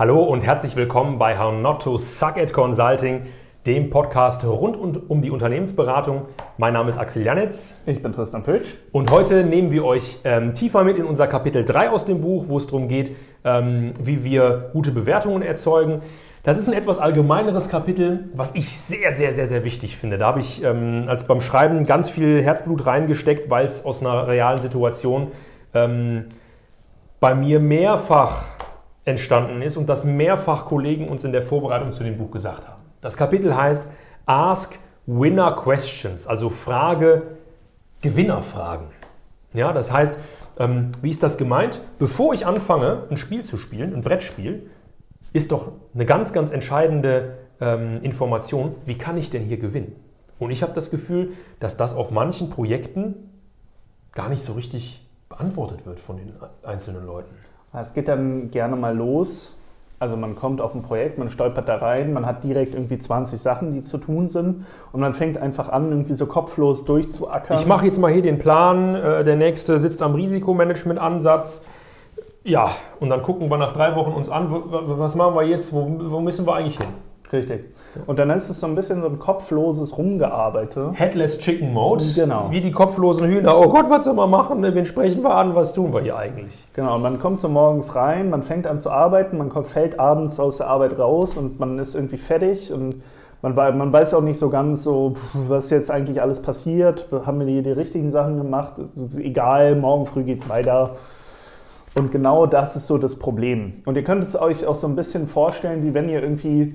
Hallo und herzlich willkommen bei How Not to Suck at Consulting, dem Podcast rund um die Unternehmensberatung. Mein Name ist Axel Janitz. Ich bin Tristan Pötsch. Und heute nehmen wir euch ähm, tiefer mit in unser Kapitel 3 aus dem Buch, wo es darum geht, ähm, wie wir gute Bewertungen erzeugen. Das ist ein etwas allgemeineres Kapitel, was ich sehr, sehr, sehr, sehr wichtig finde. Da habe ich ähm, als beim Schreiben ganz viel Herzblut reingesteckt, weil es aus einer realen Situation ähm, bei mir mehrfach entstanden ist und das mehrfach Kollegen uns in der Vorbereitung zu dem Buch gesagt haben. Das Kapitel heißt Ask Winner Questions, also Frage Gewinnerfragen. Ja, das heißt, ähm, wie ist das gemeint? Bevor ich anfange, ein Spiel zu spielen, ein Brettspiel, ist doch eine ganz, ganz entscheidende ähm, Information, wie kann ich denn hier gewinnen? Und ich habe das Gefühl, dass das auf manchen Projekten gar nicht so richtig beantwortet wird von den einzelnen Leuten. Es geht dann gerne mal los. Also man kommt auf ein Projekt, man stolpert da rein, man hat direkt irgendwie 20 Sachen, die zu tun sind und man fängt einfach an, irgendwie so kopflos durchzuackern. Ich mache jetzt mal hier den Plan, äh, der nächste sitzt am Risikomanagement-Ansatz. Ja, und dann gucken wir nach drei Wochen uns an, was machen wir jetzt, wo, wo müssen wir eigentlich hin? Richtig. Und dann ist es so ein bisschen so ein kopfloses Rumgearbeitet. Headless Chicken Mode. Genau. Wie die kopflosen Hühner. Oh Gott, was soll man machen? Wen sprechen wir an? Was tun wir hier eigentlich? Genau. Und man kommt so morgens rein, man fängt an zu arbeiten, man kommt, fällt abends aus der Arbeit raus und man ist irgendwie fertig und man, man weiß auch nicht so ganz so, was jetzt eigentlich alles passiert. Haben wir die, die richtigen Sachen gemacht? Egal, morgen früh geht es weiter. Und genau das ist so das Problem. Und ihr könnt es euch auch so ein bisschen vorstellen, wie wenn ihr irgendwie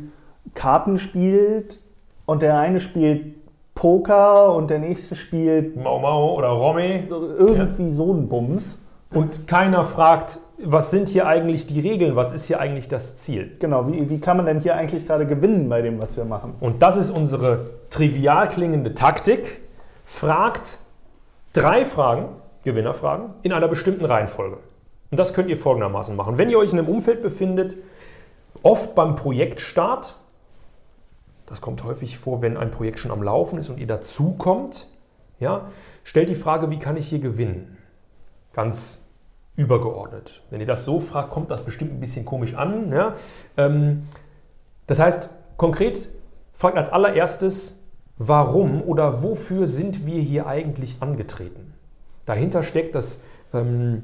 Karten spielt und der eine spielt Poker und der nächste spielt Mau Mau oder Romy. Irgendwie ja. so ein Bums. Und keiner fragt, was sind hier eigentlich die Regeln, was ist hier eigentlich das Ziel? Genau, wie, wie kann man denn hier eigentlich gerade gewinnen bei dem, was wir machen? Und das ist unsere trivial klingende Taktik. Fragt drei Fragen, Gewinnerfragen, in einer bestimmten Reihenfolge. Und das könnt ihr folgendermaßen machen. Wenn ihr euch in einem Umfeld befindet, oft beim Projektstart, das kommt häufig vor, wenn ein Projekt schon am Laufen ist und ihr dazukommt. Ja, stellt die Frage, wie kann ich hier gewinnen? Ganz übergeordnet. Wenn ihr das so fragt, kommt das bestimmt ein bisschen komisch an. Ja? Ähm, das heißt, konkret fragt als allererstes, warum oder wofür sind wir hier eigentlich angetreten? Dahinter steckt das ähm,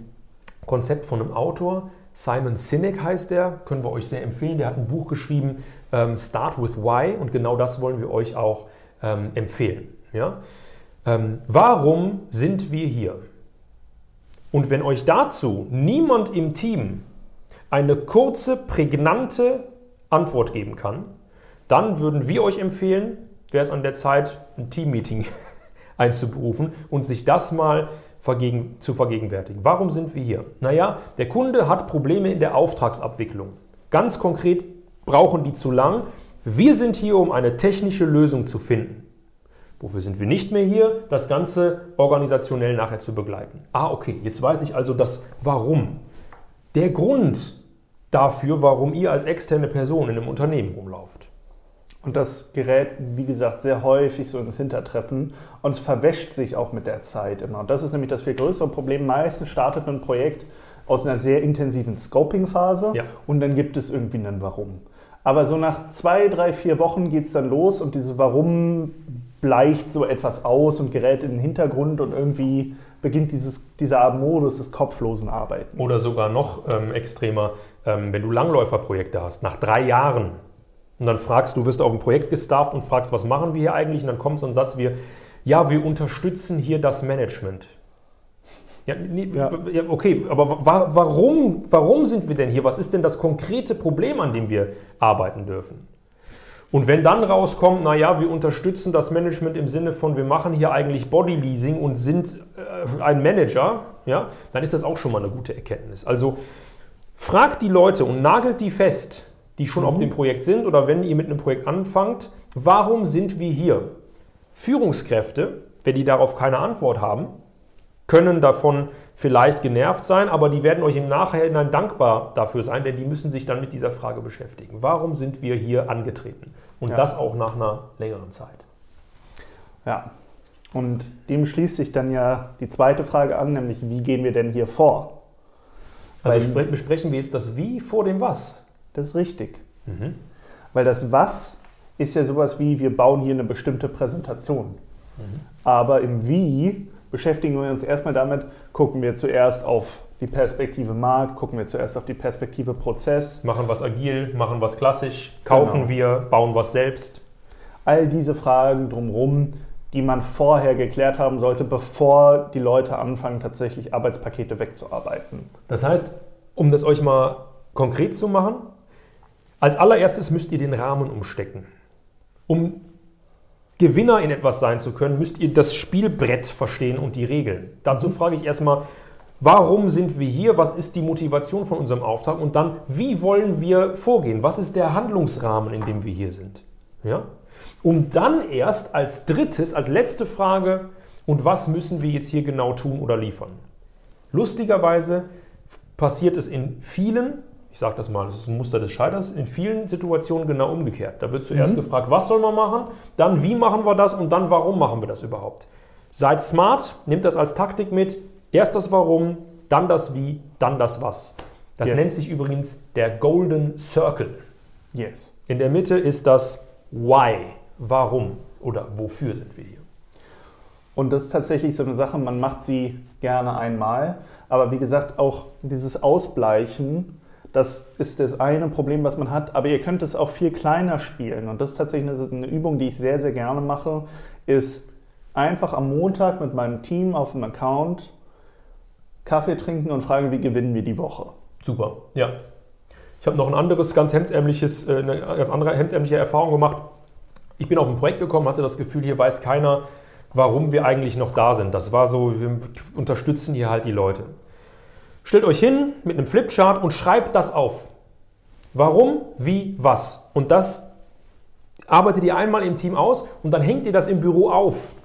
Konzept von einem Autor, Simon Sinek heißt der, können wir euch sehr empfehlen. Der hat ein Buch geschrieben, ähm, Start with Why, und genau das wollen wir euch auch ähm, empfehlen. Ja? Ähm, warum sind wir hier? Und wenn euch dazu niemand im Team eine kurze, prägnante Antwort geben kann, dann würden wir euch empfehlen, wäre es an der Zeit, ein Teammeeting einzuberufen und sich das mal vergegen, zu vergegenwärtigen. Warum sind wir hier? Naja, der Kunde hat Probleme in der Auftragsabwicklung. Ganz konkret brauchen die zu lang. Wir sind hier, um eine technische Lösung zu finden. Wofür sind wir nicht mehr hier? Das Ganze organisationell nachher zu begleiten. Ah, okay, jetzt weiß ich also das Warum. Der Grund dafür, warum ihr als externe Person in einem Unternehmen rumlauft. Und das gerät, wie gesagt, sehr häufig so ins Hintertreffen und es verwäscht sich auch mit der Zeit immer. Und das ist nämlich das viel größere Problem. Meistens startet ein Projekt aus einer sehr intensiven Scoping-Phase ja. und dann gibt es irgendwie einen Warum. Aber so nach zwei, drei, vier Wochen geht es dann los und dieses Warum bleicht so etwas aus und gerät in den Hintergrund und irgendwie beginnt dieses, dieser Modus des kopflosen Arbeitens. Oder sogar noch ähm, extremer, ähm, wenn du Langläuferprojekte hast, nach drei Jahren und dann fragst du, wirst auf ein Projekt gestafft und fragst, was machen wir hier eigentlich? Und dann kommt so ein Satz wie, ja, wir unterstützen hier das Management. Ja, nee, ja. okay, aber wa warum, warum sind wir denn hier? Was ist denn das konkrete Problem, an dem wir arbeiten dürfen? Und wenn dann rauskommt, naja, wir unterstützen das Management im Sinne von, wir machen hier eigentlich Bodyleasing und sind äh, ein Manager, ja, dann ist das auch schon mal eine gute Erkenntnis. Also fragt die Leute und nagelt die fest, die schon mhm. auf dem Projekt sind oder wenn ihr mit einem Projekt anfangt, warum sind wir hier? Führungskräfte, wenn die darauf keine Antwort haben, können davon vielleicht genervt sein, aber die werden euch im Nachhinein dankbar dafür sein, denn die müssen sich dann mit dieser Frage beschäftigen. Warum sind wir hier angetreten? Und ja. das auch nach einer längeren Zeit. Ja, und dem schließt sich dann ja die zweite Frage an, nämlich wie gehen wir denn hier vor? Also Weil, besprechen wir jetzt das Wie vor dem Was? Das ist richtig. Weil das Was ist ja sowas wie, wir bauen hier eine bestimmte Präsentation. Aber im Wie beschäftigen wir uns erstmal damit, gucken wir zuerst auf die Perspektive Markt, gucken wir zuerst auf die Perspektive Prozess. Machen was agil, machen was klassisch, kaufen Genau. wir, bauen was selbst. All diese Fragen drumherum, die man vorher geklärt haben sollte, bevor die Leute anfangen, tatsächlich Arbeitspakete wegzuarbeiten. Das heißt, um das euch mal konkret zu machen, als allererstes müsst ihr den Rahmen umstecken. Um Gewinner in etwas sein zu können, müsst ihr das Spielbrett verstehen und die Regeln. Dazu frage ich erstmal, warum sind wir hier? Was ist die Motivation von unserem Auftrag? Und dann, wie wollen wir vorgehen? Was ist der Handlungsrahmen, in dem wir hier sind? Ja? Um dann erst als drittes, als letzte Frage, und was müssen wir jetzt hier genau tun oder liefern? Lustigerweise passiert es in vielen, ich sage das mal, das ist ein Muster des Scheiters, in vielen Situationen genau umgekehrt. Da wird zuerst gefragt, was soll man machen, dann wie machen wir das und dann warum machen wir das überhaupt. Seid smart, nehmt das als Taktik mit. Erst das Warum, dann das Wie, dann das Was. Das Yes. nennt sich übrigens der Golden Circle. Yes. In der Mitte ist das Why, warum oder wofür sind wir hier. Und das ist tatsächlich so eine Sache, man macht sie gerne einmal. Aber wie gesagt, auch dieses Ausbleichen, das ist das eine Problem, was man hat. Aber ihr könnt es auch viel kleiner spielen. Und das ist tatsächlich eine, eine Übung, die ich sehr, sehr gerne mache, ist einfach am Montag mit meinem Team auf dem Account Kaffee trinken und fragen, wie gewinnen wir die Woche. Super, ja. Ich habe noch ein anderes ganz hemdsärmliches, äh, eine ganz andere hemdsärmliche Erfahrung gemacht. Ich bin auf ein Projekt gekommen, hatte das Gefühl, hier weiß keiner, warum wir eigentlich noch da sind. Das war so, wir unterstützen hier halt die Leute. Stellt euch hin mit einem Flipchart und schreibt das auf. Warum, wie, was. Und das arbeitet ihr einmal im Team aus und dann hängt ihr das im Büro auf.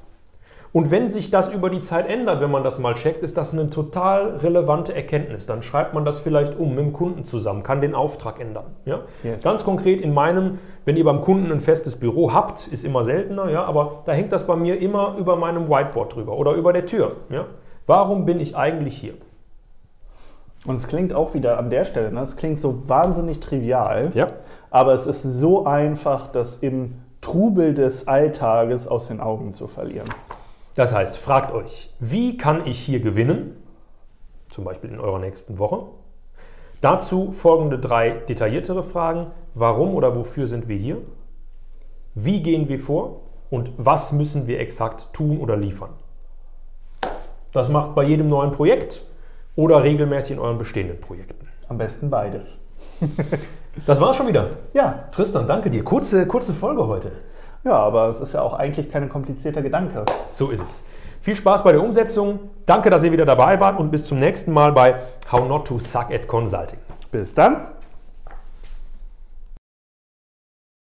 Und wenn sich das über die Zeit ändert, wenn man das mal checkt, ist das eine total relevante Erkenntnis. Dann schreibt man das vielleicht um mit dem Kunden zusammen, kann den Auftrag ändern. Ja? Yes. Ganz konkret in meinem, wenn ihr beim Kunden ein festes Büro habt, ist immer seltener, ja, aber da hängt das bei mir immer über meinem Whiteboard drüber oder über der Tür. Ja? Warum bin ich eigentlich hier? Und es klingt auch wieder an der Stelle, ne? es klingt so wahnsinnig trivial, Ja. aber es ist so einfach, das im Trubel des Alltages aus den Augen zu verlieren. Das heißt, fragt euch, wie kann ich hier gewinnen? Zum Beispiel in eurer nächsten Woche. Dazu folgende drei detailliertere Fragen. Warum oder wofür sind wir hier? Wie gehen wir vor? Und was müssen wir exakt tun oder liefern? Das macht bei jedem neuen Projekt oder regelmäßig in euren bestehenden Projekten. Am besten beides. Das war's schon wieder. Ja, Tristan, danke dir. Kurze, kurze Folge heute. ja, aber es ist ja auch eigentlich kein komplizierter Gedanke. So ist es. Viel Spaß bei der Umsetzung. Danke, dass ihr wieder dabei wart und bis zum nächsten Mal bei How Not to Suck at Consulting. Bis dann.